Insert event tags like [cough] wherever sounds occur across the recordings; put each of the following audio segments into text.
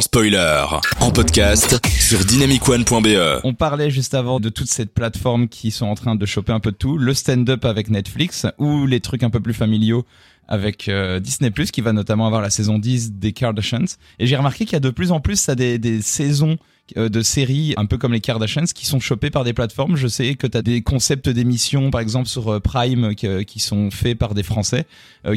spoiler, en podcast sur dynamicone.be. On parlait juste avant de toutes ces plateformes qui sont en train de choper un peu de tout, le stand-up avec Netflix ou les trucs un peu plus familiaux avec euh, Disney Plus qui va notamment avoir la saison 10 des Kardashians et j'ai remarqué qu'il y a de plus en plus ça des, des saisons de séries un peu comme les Kardashians qui sont chopées par des plateformes. Je sais que tu as des concepts d'émissions par exemple sur euh, Prime qui, qui, sont faits par des Français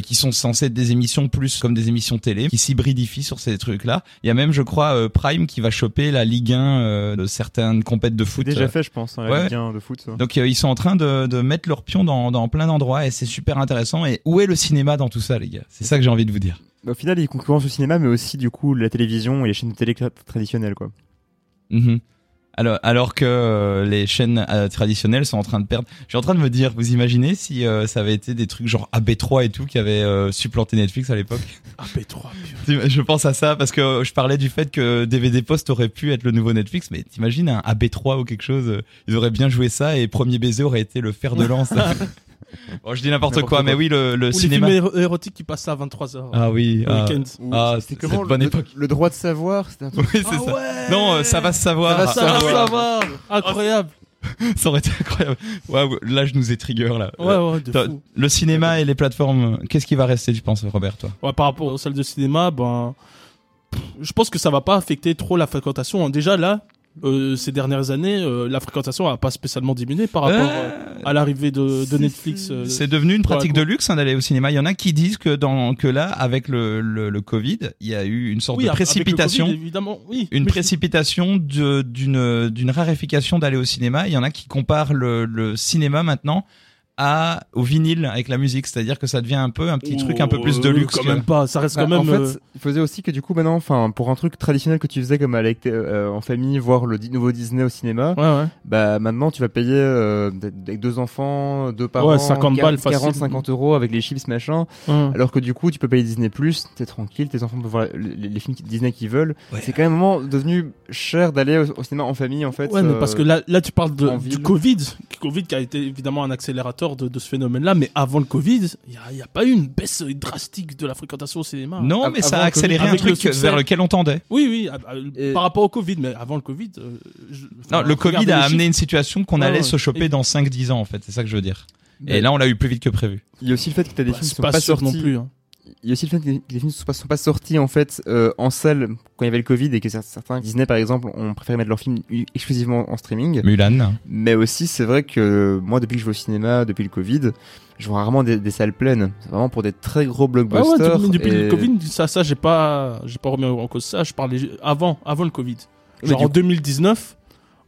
qui sont censés être des émissions plus comme des émissions télé qui s'hybridifient sur ces trucs-là. Il y a même je crois Prime qui va choper la Ligue 1 de certaines compètes de foot. Déjà fait je pense hein, la Ligue 1 de foot. Ça. Donc ils sont en train de, de mettre leur pion dans, dans plein d'endroits et c'est super intéressant. Et où est le cinéma dans tout ça les gars? C'est ça que j'ai envie de vous dire. Au final, il concurrence au cinéma, mais aussi du coup la télévision et les chaînes de télé traditionnelles, quoi. Mm Alors, alors que euh, les chaînes euh, traditionnelles sont en train de perdre. Je suis en train de me dire, vous imaginez si euh, ça avait été des trucs genre AB3 et tout qui avaient supplanté Netflix à l'époque? AB3. Je pense à ça parce que je parlais du fait que DVD Post aurait pu être le nouveau Netflix, mais t'imagines un AB3 ou quelque chose, ils auraient bien joué ça et Premier baiser aurait été le fer de lance. [laughs] Bon, [laughs] je dis n'importe quoi, mais oui, le, le Ou cinéma. les films éro- érotiques qui passent à 23h. Ah oui, le ah, week-end. ah, C'était comment cette bonne le, époque. le droit de savoir C'était un truc. Oui, c'est Ah ça. ouais Non, euh, ça va se savoir. Ça va se [laughs] Ça va savoir. savoir. Incroyable. [laughs] Ça aurait été incroyable. Waouh, là, je nous ai trigger là. Ouais, ouais, de T'as- fou. Le cinéma et les plateformes, qu'est-ce qui va rester, tu penses, Robert, toi? Ouais, par rapport aux salles de cinéma, ben, je pense que ça va pas affecter trop la fréquentation. Déjà là, euh, ces dernières années, euh, la fréquentation a pas spécialement diminué par rapport euh, à l'arrivée de, de Netflix. euh, C'est devenu une pratique de luxe hein, d'aller au cinéma. Il y en a qui disent que dans que là, avec le, le, le Covid, il y a eu une sorte oui, de précipitation. Covid, évidemment, oui. une Mais- précipitation d'une raréfication d'aller au cinéma. Il y en a qui comparent le, le cinéma maintenant à au vinyle avec la musique, c'est-à-dire que ça devient un peu un petit truc un peu plus de luxe. Quand que- même pas. Ça reste Bah, quand même. en fait, euh, il faisait aussi que du coup maintenant, enfin, pour un truc traditionnel que tu faisais comme aller avec euh, en famille voir le di- nouveau Disney au cinéma, Ouais, ouais. bah maintenant tu vas payer euh, avec deux enfants, deux parents, Ouais, 50 balles 40, facile. 50 euros avec les chips machin. Hum. Alors que du coup, tu peux payer Disney Plus, t'es tranquille, tes enfants peuvent voir les, les films Disney qu'ils veulent. C'est quand même vraiment devenu cher d'aller au, au cinéma en famille en fait. Ouais, mais parce que là, là tu parles de, du. Covid. Covid qui a été évidemment un accélérateur de, de ce phénomène-là. Mais avant le Covid, il n'y a, il y a pas eu une baisse drastique de la fréquentation au cinéma. Non, mais ça a accéléré Covid, un le truc succès. vers lequel on tendait. Oui, oui, à- à- Et- par rapport au Covid, mais avant le Covid. euh, je- Non, le Covid a amené une situation qu'on Ouais, allait ouais. se choper Et- dans 5-10 ans, en fait. C'est ça que je veux dire. Et là, on l'a eu plus vite que prévu. il y a aussi le fait que t'as des Bah, films qui sont pas, pas, sortis. non plus. hein. Il y a aussi le fait que les films ne sont pas, sont pas sortis en fait euh, en salle quand il y avait le Covid et que cer- certains Disney par exemple ont préféré mettre leurs films exclusivement en streaming. Mulan. Mais aussi c'est vrai que moi depuis que je vais au cinéma depuis le Covid, je vois rarement des, des salles pleines. C'est vraiment pour des très gros Ah ouais, blockbusters. depuis, depuis et- le Covid, ça, ça, j'ai pas, j'ai pas remis en cause ça. Je parlais avant, avant le Covid. Genre en coup- 2019,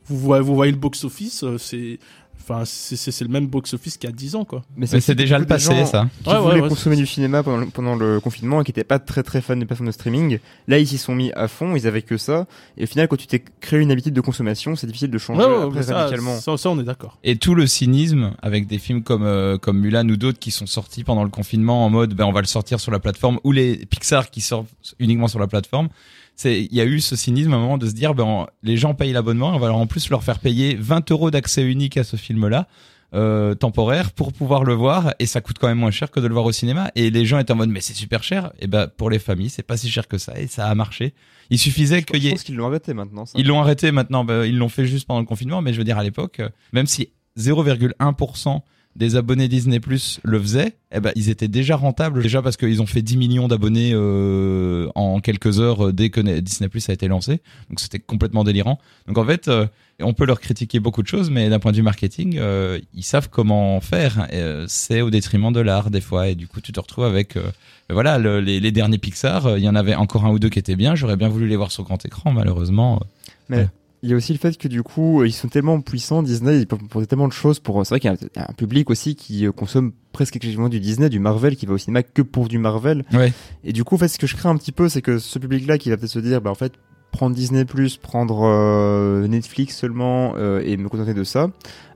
vous voyez, vous voyez le box office, euh, c'est, enfin, c'est, c'est, c'est le même box office qu'il y a 10 ans, quoi. Mais c'est déjà le passé, gens ça. Qui Ouais, voulaient ouais, consommer du cinéma pendant le, pendant le confinement et qui n'étaient pas très très fans des plateformes de streaming. Là, ils s'y sont mis à fond, ils avaient que ça. Et au final, quand tu t'es créé une habitude de consommation, c'est difficile de changer Ouais, ouais, après ça, radicalement. ça, ça, on est d'accord. Et tout le cynisme avec des films comme euh, comme Mulan ou d'autres qui sont sortis pendant le confinement en mode ben on va le sortir sur la plateforme ou les Pixar qui sortent uniquement sur la plateforme. C'est il y a eu ce cynisme à un moment de se dire ben les gens payent l'abonnement, on va leur en plus leur faire payer 20 euros d'accès unique à ce film-là. Euh, temporaire pour pouvoir le voir et ça coûte quand même moins cher que de le voir au cinéma et les gens étaient en mode mais c'est super cher et ben pour les familles c'est pas si cher que ça et ça a marché il suffisait qu'il y ait qu'ils l'ont arrêté maintenant. Ça. ils l'ont arrêté maintenant, bah, ils l'ont fait juste pendant le confinement, mais je veux dire à l'époque, euh, même si 0,1% des abonnés Disney Plus le faisaient, eh ben ils étaient déjà rentables déjà parce qu'ils ont fait 10 millions d'abonnés euh, en quelques heures euh, dès que Disney Plus a été lancé. Donc c'était complètement délirant. Donc en fait, euh, on peut leur critiquer beaucoup de choses, mais d'un point de vue marketing, euh, ils savent comment faire. Euh, c'est au détriment de l'art des fois, et du coup tu te retrouves avec euh, voilà le- les, les derniers Pixar. Il y en avait encore un ou deux qui étaient bien. J'aurais bien voulu les voir sur grand écran, malheureusement. Mais il y a aussi le fait que du coup, ils sont tellement puissants, Disney, ils peuvent proposer tellement de choses pour. C'est vrai qu'il y a un- il y a un public aussi qui euh, consomme presque exclusivement du Disney, du Marvel, qui va au cinéma que pour du Marvel. Ouais. Et du coup, en fait, ce que je crains un petit peu, c'est que ce public-là qui va peut-être se dire, bah en fait, prendre Disney+, prendre euh, Netflix seulement euh, et me contenter de ça,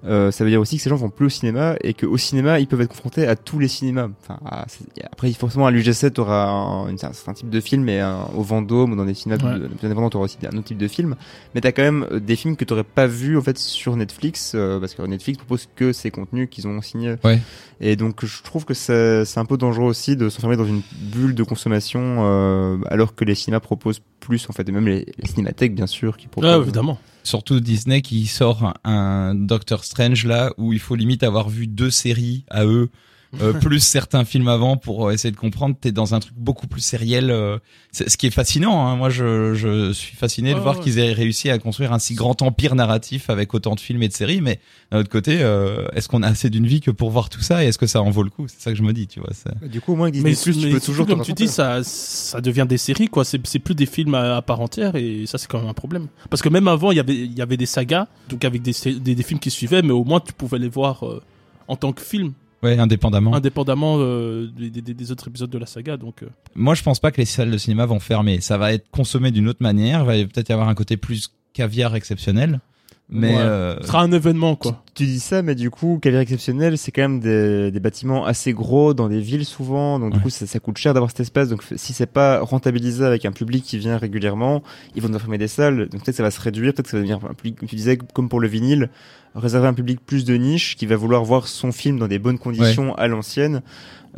euh, ça veut dire aussi que ces gens vont plus au cinéma et qu'au cinéma ils peuvent être confrontés à tous les cinémas. Enfin, à- après forcément à l'UG7 tu auras un, un certain type de film et un- au Vendôme ou dans des cinémas Ouais. plus plus indépendants tu auras aussi un autre type de film. Mais t'as quand même euh, des films que t'aurais pas vu en fait sur Netflix euh, parce que Netflix propose que ces contenus qu'ils ont signés. Ouais. Et donc je trouve que c'est c'est un peu dangereux aussi de s'enfermer dans une bulle de consommation euh, alors que les cinémas proposent plus en fait et même les, les cinémathèques bien sûr qui proposent. Ouais, évidemment. Surtout Disney qui sort un Doctor Strange là où il faut limite avoir vu deux séries à eux euh, plus certains films avant pour euh, essayer de comprendre. T'es dans un truc beaucoup plus sériel. euh, c'est- ce qui est fascinant. Hein. Moi, je, je suis fasciné de voir ouais. qu'ils aient réussi à construire un si grand empire narratif avec autant de films et de séries. Mais d'un autre côté, euh, est-ce qu'on a assez d'une vie que pour voir tout ça et est-ce que ça en vaut le coup? C'est ça que je me dis. Tu vois. c'est- Du coup au moins Disney Mais, Plus tu mais peux toujours te comme tu dis, ça, ça devient des séries, quoi. C'est c'est plus des films à, à part entière, et ça, c'est quand même un problème. Parce que même avant, il y avait, il y avait des sagas, donc avec des, des, des films qui suivaient, mais au moins, tu pouvais les voir euh, en tant que film, Ouais, indépendamment. indépendamment euh, des, des- des autres épisodes de la saga. Donc, euh, Moi, je pense pas que les salles de cinéma vont fermer. Ça va être consommé d'une autre manière. Il va peut-être y avoir un côté plus caviar exceptionnel. Mais Ouais. euh, ce sera un événement, quoi. Tu dis ça, mais du coup, Caviar Exceptionnel, c'est quand même des, des bâtiments assez gros dans des villes souvent, donc du Ouais. coup, ça, ça coûte cher d'avoir cet espace. Donc, si c'est pas rentabilisé avec un public qui vient régulièrement, ils vont devoir fermer des salles. Donc peut-être que ça va se réduire, peut-être que ça va devenir un public, comme tu disais, comme pour le vinyle, réserver un public plus de niche qui va vouloir voir son film dans des bonnes conditions à l'ancienne.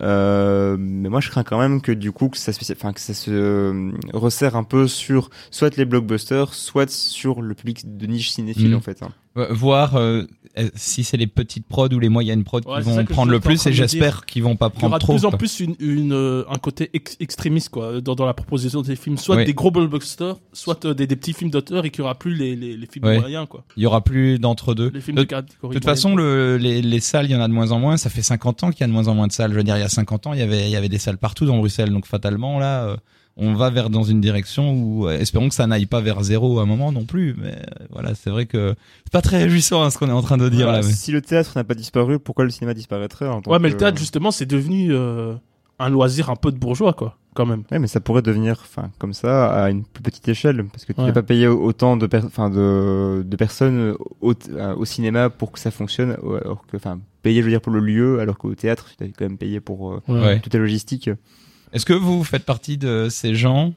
Euh, mais moi, je crains quand même que du coup, que ça, se- enfin, que ça se euh, resserre un peu sur soit les blockbusters, soit sur le public de niche cinéphile Mhm. en fait. hein. Euh, voir euh, si c'est les petites prods ou les moyennes prods Ouais, qui vont prendre le plus et j'espère qu'ils vont pas Il y aura prendre de trop. plus en plus une, une, euh, un côté ex- extrémiste, quoi, dans, dans la proposition des films. Soit Ouais. des gros blockbusters, soit euh, des, des petits films d'auteur, et qu'il y aura plus les, les, les films Ouais. moyens, quoi. Il y aura plus d'entre-deux. Les films De- de toute façon, le, les, les salles, il y en a de moins en moins. Ça fait 50 ans qu'il y a de moins en moins de salles. Je veux dire, il y a 50 ans, il y avait, il y avait des salles partout dans Bruxelles. Donc fatalement, là, on va vers dans une direction où, euh, espérons que ça n'aille pas vers zéro à un moment non plus. Mais euh, voilà, c'est vrai que c'est pas très réjouissant hein, ce qu'on est en train de dire Voilà, là. mais- Si le théâtre n'a pas disparu, pourquoi le cinéma disparaîtrait en tant Ouais, mais le théâtre, justement, c'est devenu euh, un loisir un peu de bourgeois, quoi, quand même. Ouais, mais ça pourrait devenir, enfin, comme ça, à une plus petite échelle, parce que tu Ouais. peux pas payer autant de, per- enfin, de, de personnes au, au cinéma pour que ça fonctionne, alors que, enfin, payer, je veux dire, pour le lieu, alors qu'au théâtre, tu dois quand même payer pour euh, Ouais. toute la logistique. Est-ce que vous faites partie de ces gens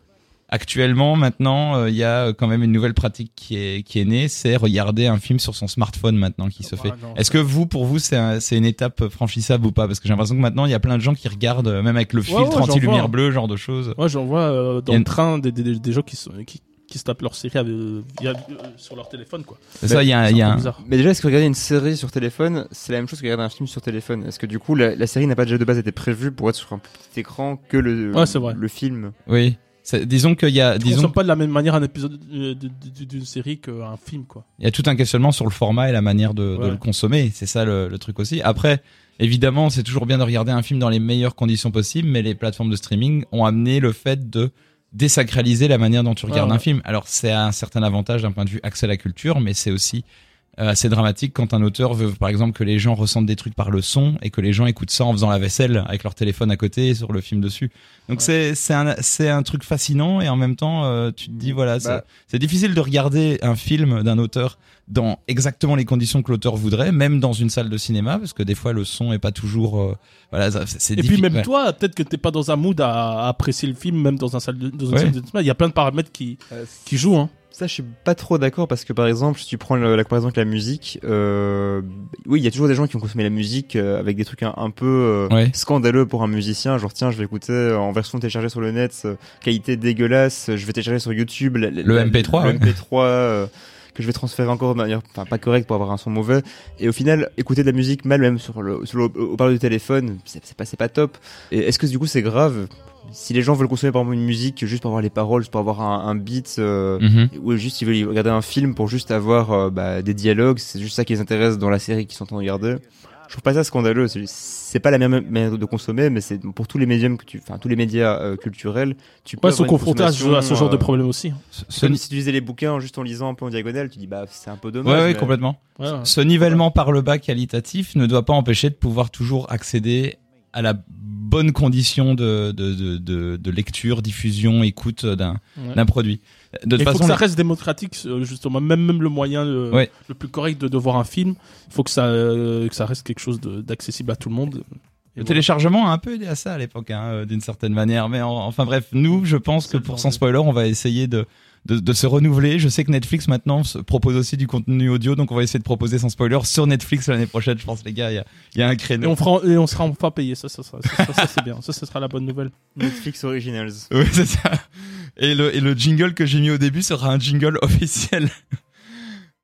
Actuellement, maintenant, euh, il y a quand même une nouvelle pratique qui est qui est née, c'est regarder un film sur son smartphone maintenant qui se Ah, fait. Est-ce que vous, pour vous, c'est un- c'est une étape franchissable ou pas? Parce que j'ai l'impression que maintenant, il y a plein de gens qui regardent, euh, même avec le Ouais, filtre ouais, anti-lumière bleue, genre de choses. Moi, j'en vois euh, dans a le train des, des, des gens qui, sont, qui, qui se tapent leur série avec- via- euh, sur leur téléphone, quoi. C'est ça, il y a, y un un-. Mais déjà, est-ce que regarder une série sur téléphone, c'est la même chose que regarder un film sur téléphone? Est-ce que du coup, la, la série n'a pas déjà de base été prévue pour être sur un plus petit écran que le, Ouais, c'est vrai. le film? Oui. Disons qu'il y a, Je disons, pas de la même manière un épisode euh, d'une série qu'un film, quoi. il y a tout un questionnement sur le format et la manière de, le consommer. C'est ça le, le truc aussi. Après, évidemment, c'est toujours bien de regarder un film dans les meilleures conditions possibles, mais les plateformes de streaming ont amené le fait de désacraliser la manière dont tu regardes Ouais, un film. Alors, c'est un certain avantage d'un point de vue accès à la culture, mais c'est aussi assez dramatique quand un auteur veut, par exemple, que les gens ressentent des trucs par le son et que les gens écoutent ça en faisant la vaisselle avec leur téléphone à côté sur le film dessus. Donc Ouais. c'est c'est un c'est un truc fascinant et en même temps euh, tu te dis voilà ça- Bah. c'est difficile de regarder un film d'un auteur dans exactement les conditions que l'auteur voudrait, même dans une salle de cinéma, parce que des fois le son est pas toujours euh, voilà c'est Et puis même ouais. toi, peut-être que t'es pas dans un mood à, à apprécier le film, même dans un salle de, dans une Ouais. salle de cinéma. Il y a plein de paramètres qui, qui jouent, hein. Ça, je suis pas trop d'accord parce que par exemple, si tu prends le- la comparaison avec la musique, euh, oui, il y a toujours des gens qui vont consommer la musique euh, avec des trucs un, un peu euh, Ouais. scandaleux pour un musicien. Genre, tiens, je vais écouter euh, en version téléchargée sur le net, euh, qualité dégueulasse, je vais télécharger sur YouTube la- la- Le la- MP3, le ouais. MP3 euh, que je vais transférer encore de manière enfin, pas correcte pour avoir un son mauvais. Et au final, écouter de la musique mal, même sur le, sur le haut-parleur du téléphone, c'est pas, c'est pas top. Et est-ce que du coup c'est grave si les gens veulent consommer par exemple une musique juste pour avoir les paroles, juste pour avoir un, un beat, euh, Mhm. ou juste ils veulent regarder un film pour juste avoir euh, bah, des dialogues, c'est juste ça qui les intéresse dans la série qu'ils sont en train de regarder? Je trouve pas ça scandaleux. C'est- pas la même manière de consommer, mais c'est pour tous les médiums que tu, enfin tous les médias euh, culturels, tu peux Ouais, sont confrontés à ce, à ce consommation, genre de euh, problème aussi. Ce, Comme si tu lisais les bouquins juste en lisant un peu en diagonale, tu dis bah c'est un peu dommage. ouais, mais- complètement. Ouais, ouais. Ce nivellement par le bas qualitatif ne doit pas empêcher de pouvoir toujours accéder à la bonnes conditions de, de, de, lecture, diffusion, écoute d'un Ouais. produit. De toute faut façon, que ça reste démocratique, euh, justement. Même, même le moyen le, Ouais. le plus correct de, de voir un film, il faut que ça, euh, que ça reste quelque chose d'accessible à tout le monde. Le téléchargement a un peu aidé à ça à l'époque, hein, euh, d'une certaine manière. Mais en- enfin bref, nous, je pense que pour sans spoiler, on va essayer de, de, de se renouveler. Je sais que Netflix maintenant se propose aussi du contenu audio, donc on va essayer de proposer sans spoiler sur Netflix l'année prochaine. Je pense les gars, il y a, il y a un Et créneau. on, fera, et on sera enfin payé, ça, ça, ça, ça, ça, ça, c'est bien. Ça, ce sera la bonne nouvelle. Netflix Originals. [laughs] Oui, c'est ça. Et le, et le jingle que j'ai mis au début sera un jingle [laughs] officiel.